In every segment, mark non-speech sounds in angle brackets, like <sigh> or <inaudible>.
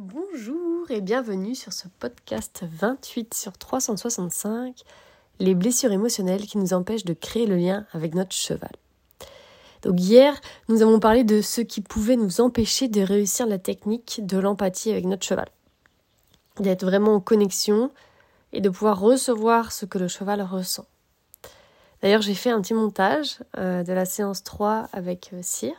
Bonjour et bienvenue sur ce podcast 28 sur 365, les blessures émotionnelles qui nous empêchent de créer le lien avec notre cheval. Donc hier, nous avons parlé de ce qui pouvait nous empêcher de réussir la technique de l'empathie avec notre cheval. D'être vraiment en connexion et de pouvoir recevoir ce que le cheval ressent. D'ailleurs, j'ai fait un petit montage euh, de la séance 3 avec euh, Cyr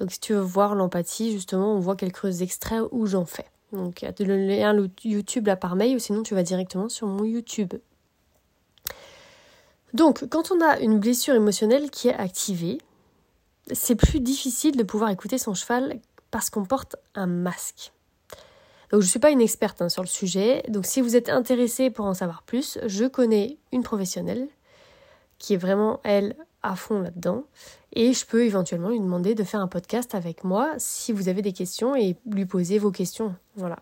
donc si tu veux voir l'empathie, justement, on voit quelques extraits où j'en fais. Donc il y a le lien YouTube là par mail ou sinon tu vas directement sur mon YouTube. Donc quand on a une blessure émotionnelle qui est activée, c'est plus difficile de pouvoir écouter son cheval parce qu'on porte un masque. Donc je ne suis pas une experte hein, sur le sujet, donc si vous êtes intéressé pour en savoir plus, je connais une professionnelle qui est vraiment, elle, à fond là-dedans. Et je peux éventuellement lui demander de faire un podcast avec moi si vous avez des questions et lui poser vos questions. Voilà.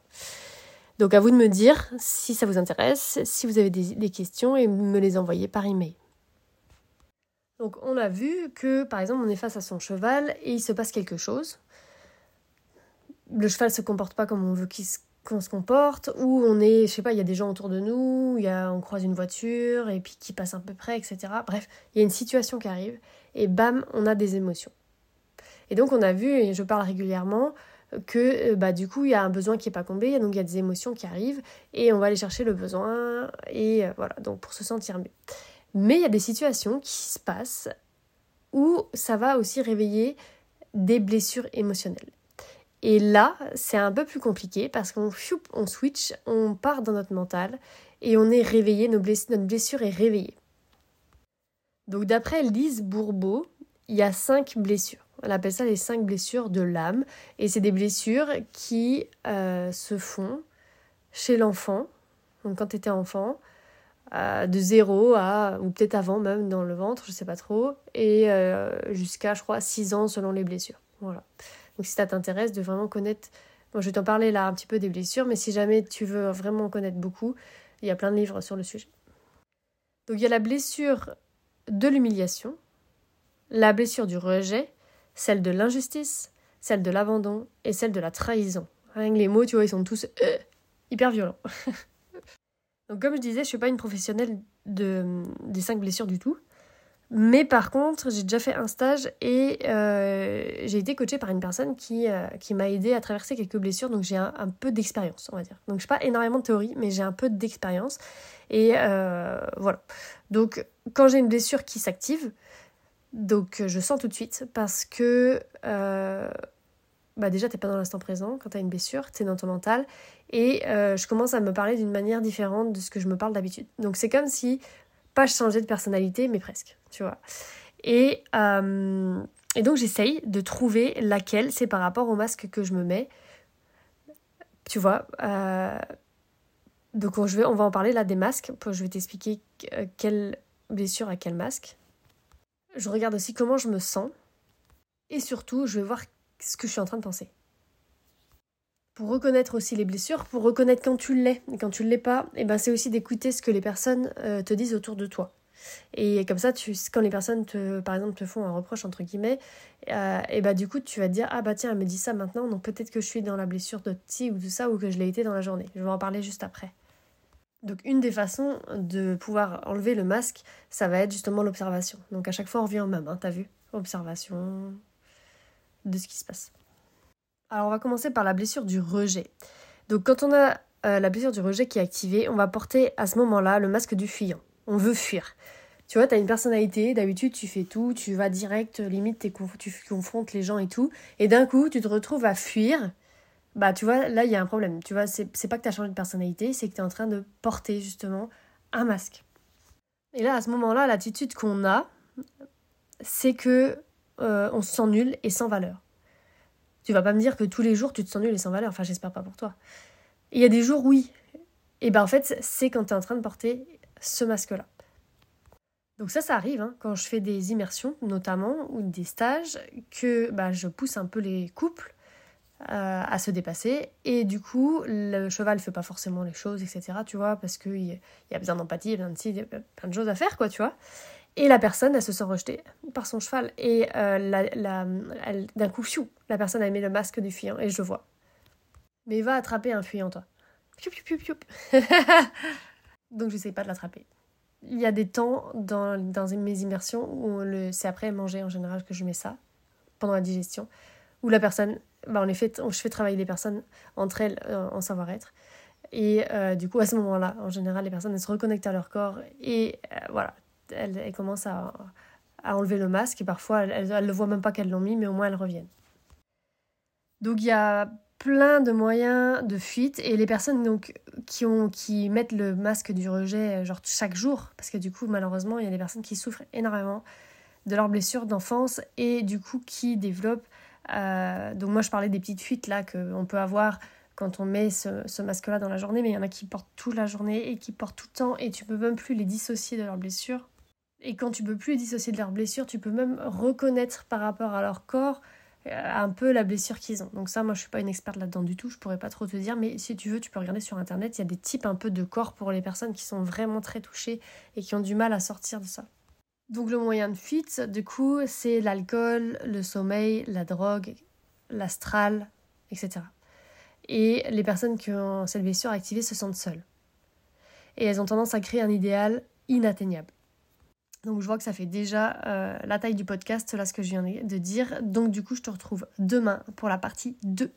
Donc à vous de me dire si ça vous intéresse, si vous avez des, questions et me les envoyer par email. Donc on a vu que par exemple on est face à son cheval et il se passe quelque chose. Le cheval se comporte pas comme on veut qu'il se qu'on se comporte, ou on est, je sais pas, il y a des gens autour de nous, y a, on croise une voiture et puis qui passe un peu près, etc. Bref, il y a une situation qui arrive et bam, on a des émotions. Et donc on a vu, et je parle régulièrement, que euh, bah, du coup il y a un besoin qui n'est pas comblé, donc il y a des émotions qui arrivent et on va aller chercher le besoin et euh, voilà, donc pour se sentir mieux. Mais il y a des situations qui se passent où ça va aussi réveiller des blessures émotionnelles. Et là, c'est un peu plus compliqué parce qu'on on switch, on part dans notre mental et on est réveillé, notre blessure est réveillée. Donc d'après Lise Bourbeau, il y a cinq blessures. On appelle ça les cinq blessures de l'âme. Et c'est des blessures qui euh, se font chez l'enfant, donc quand tu étais enfant, euh, de zéro à, ou peut-être avant même dans le ventre, je sais pas trop, et euh, jusqu'à, je crois, 6 ans selon les blessures. Voilà. Donc si ça t'intéresse de vraiment connaître, moi je vais t'en parler là un petit peu des blessures, mais si jamais tu veux vraiment connaître beaucoup, il y a plein de livres sur le sujet. Donc il y a la blessure de l'humiliation, la blessure du rejet, celle de l'injustice, celle de l'abandon et celle de la trahison. Rien que les mots, tu vois, ils sont tous euh, hyper violents. <laughs> Donc comme je disais, je ne suis pas une professionnelle de, des cinq blessures du tout. Mais par contre, j'ai déjà fait un stage et euh, j'ai été coachée par une personne qui, euh, qui m'a aidé à traverser quelques blessures, donc j'ai un, peu d'expérience, on va dire. Donc je n'ai pas énormément de théorie, mais j'ai un peu d'expérience. Et euh, voilà. Donc quand j'ai une blessure qui s'active, donc je sens tout de suite parce que bah déjà t'es pas dans l'instant présent quand tu as une blessure, tu es dans ton mental et je commence à me parler d'une manière différente de ce que je me parle d'habitude. Donc c'est comme si pas changer de personnalité, mais presque, tu vois. Et, euh, et donc j'essaye de trouver laquelle c'est par rapport au masque que je me mets. Tu vois. Euh, donc on, je on va en parler là des masques. Je vais t'expliquer euh, quelle blessure à quel masque. Je regarde aussi comment je me sens. Et surtout, je vais voir ce que je suis en train de penser pour reconnaître aussi les blessures, pour reconnaître quand tu l'es et quand tu ne l'es pas, et eh ben c'est aussi d'écouter ce que les personnes euh, te disent autour de toi. Et comme ça, tu, quand les personnes, te, par exemple, te font un reproche, entre guillemets, euh, et bah du coup, tu vas te dire, ah bah tiens, elle me dit ça maintenant, donc peut-être que je suis dans la blessure de ci ou de ça, ou que je l'ai été dans la journée. Je vais en parler juste après. Donc une des façons de pouvoir enlever le masque, ça va être justement l'observation. Donc à chaque fois, on revient au même, hein, t'as vu? Observation de ce qui se passe. Alors on va commencer par la blessure du rejet. Donc quand on a euh, la blessure du rejet qui est activée, on va porter à ce moment-là le masque du fuyant. On veut fuir. Tu vois, tu as une personnalité, d'habitude tu fais tout, tu vas direct, limite tu confrontes les gens et tout, et d'un coup tu te retrouves à fuir. Bah tu vois, là il y a un problème. Tu vois, c'est pas que tu as changé de personnalité, c'est que tu es en train de porter justement un masque. Et là, à ce moment-là, l'attitude qu'on a, c'est que euh, on se sent nul et sans valeur. Tu vas pas me dire que tous les jours tu te sens nul et sans valeur. Enfin, j'espère pas pour toi. Il y a des jours, oui. Et ben en fait, c'est quand tu es en train de porter ce masque-là. Donc ça, ça arrive hein, quand je fais des immersions, notamment, ou des stages, que bah, je pousse un peu les couples euh, à se dépasser. Et du coup, le cheval ne fait pas forcément les choses, etc. Tu vois, parce qu'il y, a besoin d'empathie, a de, plein de choses à faire, quoi, tu vois. Et la personne, elle se sent rejetée par son cheval. Et euh, la, d'un coup, fiou, la personne a mis le masque du fuyant. Et je vois. mais va attraper un fuyant toi. <laughs> Donc j'essaie pas de l'attraper. Il y a des temps dans, dans mes immersions où le, c'est après manger en général que je mets ça, pendant la digestion, où la personne, bah en effet, je fais travailler les personnes entre elles euh, en savoir-être. Et euh, du coup, à ce moment-là, en général, les personnes elles se reconnectent à leur corps et voilà, elles, commencent à, enlever le masque et parfois elles ne le voient même pas qu'elles l'ont mis, mais au moins elles reviennent. Donc il y a plein de moyens de fuite et les personnes donc qui mettent le masque du rejet genre chaque jour parce que du coup malheureusement il y a des personnes qui souffrent énormément de leurs blessures d'enfance et du coup qui développent euh, donc moi je parlais des petites fuites là qu'on peut avoir quand on met ce, ce masque là dans la journée mais il y en a qui portent toute la journée et qui portent tout le temps et tu peux même plus les dissocier de leurs blessures et quand tu peux plus les dissocier de leurs blessures tu peux même reconnaître par rapport à leur corps un peu la blessure qu'ils ont. Donc ça, moi, je suis pas une experte là-dedans du tout, je pourrais pas trop te dire, mais si tu veux, tu peux regarder sur Internet, il y a des types un peu de corps pour les personnes qui sont vraiment très touchées et qui ont du mal à sortir de ça. Donc le moyen de fuite, du coup, c'est l'alcool, le sommeil, la drogue, l'astral, etc. Et les personnes qui ont cette blessure activée se sentent seules. Et elles ont tendance à créer un idéal inatteignable. Donc je vois que ça fait déjà euh, la taille du podcast, là ce que je viens de dire. Donc du coup je te retrouve demain pour la partie 2